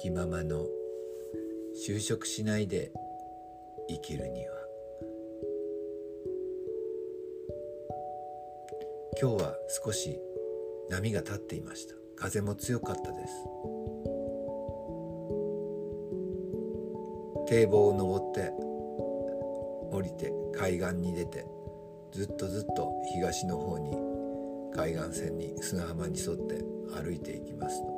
気ままの就職しないで生きるには。今日は少し波が立っていました。風も強かったです。堤防を登って降りて海岸に出てずっとずっと東の方に海岸線に砂浜に沿って歩いていきますと。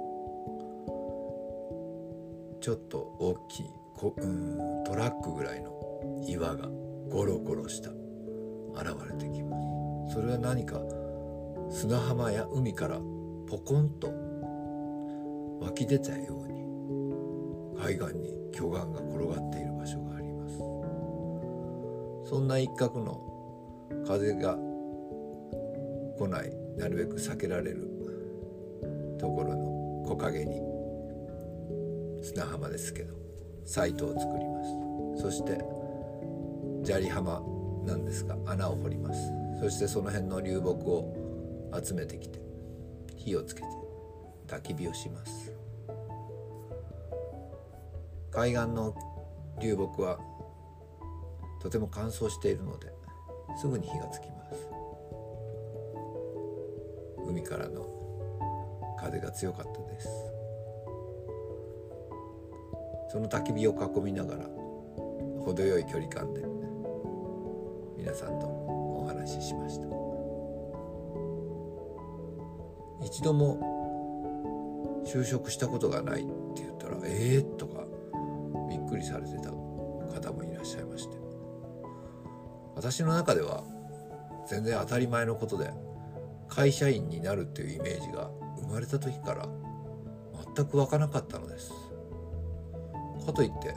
ちょっと大きいこうんトラックぐらいの岩がゴロゴロした現れてきます。それは何か砂浜や海からポコンと湧き出たように海岸に巨岩が転がっている場所があります。そんな一角の風が来ないなるべく避けられるところの木陰に砂浜ですけどサイトを作ります。そして砂利浜なんですが穴を掘ります。そしてその辺の流木を集めてきて火をつけて焚き火をします。海岸の流木はとても乾燥しているのですぐに火がつきます。海からの風が強かったです。その焚き火を囲みながら程よい距離感で皆さんとお話ししました。一度も就職したことがないって言ったら「ええー?」とかびっくりされてた方もいらっしゃいまして。私の中では全然当たり前のことで会社員になるっていうイメージが生まれた時から全く湧かなかったのです。かといって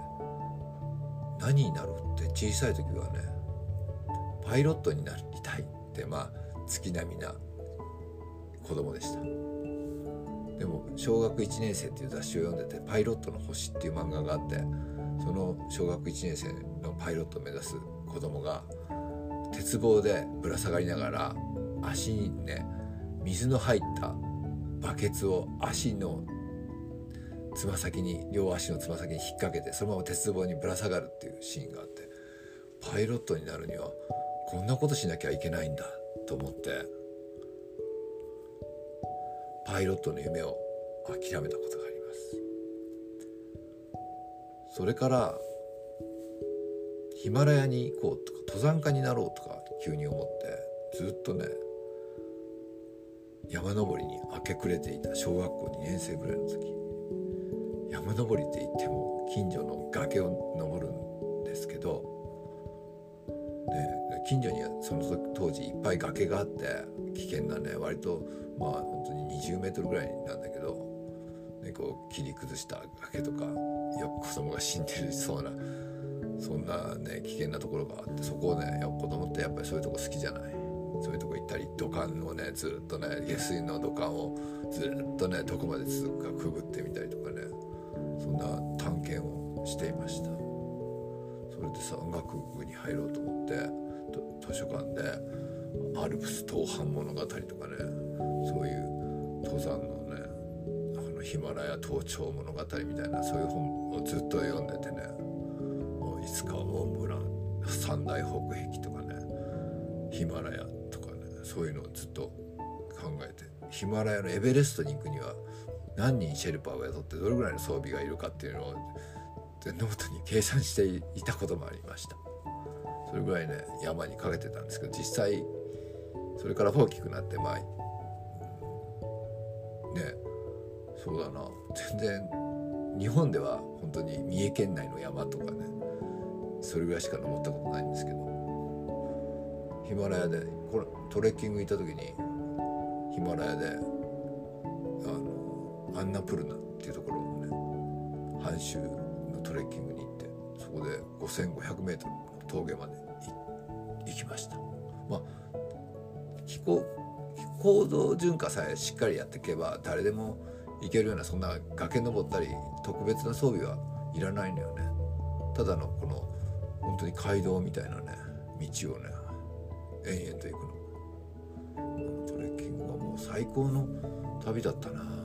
何になるって小さい時はねパイロットになりたいってまあ月並みな子供でした。でも小学1年生っていう雑誌を読んでて「パイロットの星」っていう漫画があってその小学1年生のパイロットを目指す子供が鉄棒でぶら下がりながら足にね水の入ったバケツを足のつま先に両足のつま先に引っ掛けてそのまま鉄棒にぶら下がるっていうシーンがあってパイロットになるにはこんなことしなきゃいけないんだと思ってパイロットの夢を諦めたことがあります。それからヒマラヤに行こうとか登山家になろうとか急に思ってずっとね山登りに明け暮れていた小学校2年生ぐらいの時。山登りって言っても近所の崖を登るんですけど、ね、近所にはその当時いっぱい崖があって危険なね割とまあ本当に20メートルぐらいなんだけど、ね、こう切り崩した崖とかよく子供が死んでるそうなそんなね危険なところがあってそこをね子供ってやっぱりそういうとこ好きじゃない。そういうとこ行ったり土管をねずっとね下水の土管をずっとねどこまで続くかくぐってみたりとかね。そんな探検をしていました。それで山岳部に入ろうと思って図書館で「アルプス東半物語」とかねそういう登山のねあのヒマラヤ登頂物語みたいなそういう本をずっと読んでてねもういつかモンブラン三大北壁とかねヒマラヤとかねそういうのをずっと考えてヒマラヤのエベレストに行くには何人シェルパーを雇ってどれぐらいの装備がいるかっていうのをノートに計算していたこともありました。それぐらいね山にかけてたんですけど実際それから大きくなってまあねそうだな。全然日本では本当に三重県内の山とかねそれぐらいしか登ったことないんですけど。ヒマラヤでこれトレッキング行った時にヒマラヤでアンナプルナっていうところをね半周のトレッキングに行ってそこで 5,500m の峠まで行きました。まあ気候行動順化さえしっかりやっていけば誰でも行けるようなそんな崖登ったり特別な装備はいらないのよね。ただのこの本当に街道みたいなね道をね延々と行くの。トレッキングはもう最高の旅だったな。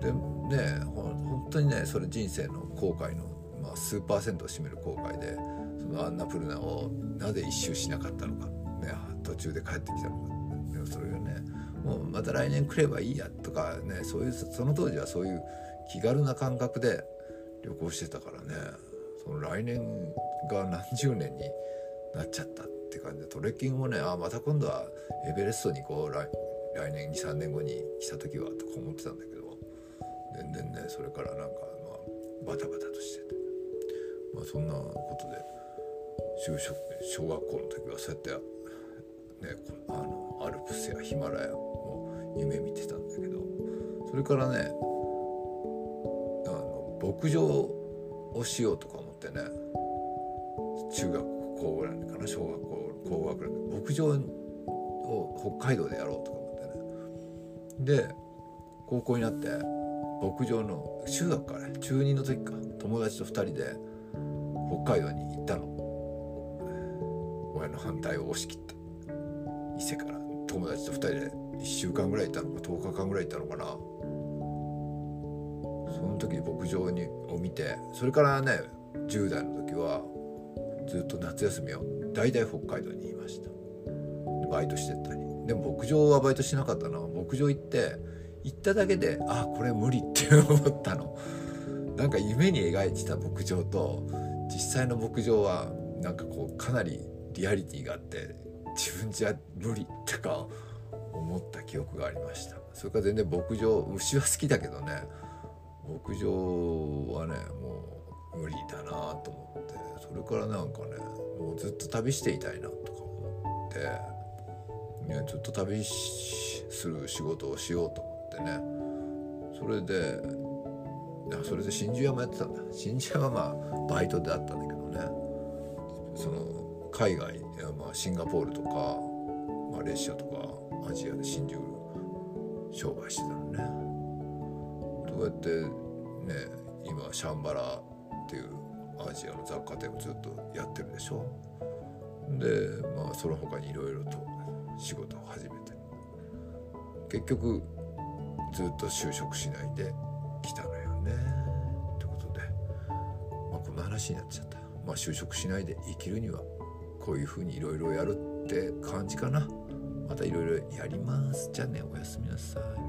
でね本当にねそれ人生の後悔の、まあ、数パーセントを占める後悔でそのアンナプルナをなぜ一周しなかったのか、ね、途中で帰ってきたのかでもそれがねもうまた来年来ればいいやとかねそういうその当時はそういう気軽な感覚で旅行してたからねその来年が何十年になっちゃったって感じでトレッキングもねあまた今度はエベレストにこう来来年23年後に来た時はとか思ってたんだけど全然ねそれからなんかまあバタバタとしてて。まあそんなことで就職小学校の時はそうやってねあのアルプスやヒマラヤを夢見てたんだけどそれからねあの牧場をしようとか思ってね中学校ぐらいかな小学校高学年牧場を北海道でやろうとか思ってね。で高校になって牧場の中学から中2の時か。友達と2人で北海道に行ったの。親の反対を押し切った伊勢から友達と2人で1週間ぐらいいたの。か10日間ぐらいいたのかな。その時牧場にを見てそれからね10代の時はずっと夏休みを大体北海道にいました。バイトしてったり。でも牧場はバイトしなかったのは牧場行って行っただけであこれ無理って思ったの。なんか夢に描いてた牧場と実際の牧場はなんかこうかなりリアリティがあって自分じゃ無理とか思った記憶がありました。それから全然牧場牛は好きだけどね牧場はねもう無理だなと思ってそれからなんかねもうずっと旅していたいなとか思って、ね、ずっと旅する仕事をしようと。思ってね。それでそれで真珠屋もやってたんだ。真珠屋はまあバイトであったんだけどね。その海外、まあ、シンガポールとかマレーシアとかアジアで真珠商売してたのね。どうやってね今シャンバラっていうアジアの雑貨店をずっとやってるでしょ。でまあその他にいろいろと仕事を始めて。結局ずっと就職しないで来たのよね。ってことで、まあ、こんな話になっちゃったまあ就職しないで生きるにはこういうふうにいろいろやるって感じかな。またいろいろやります。じゃあねおやすみなさい。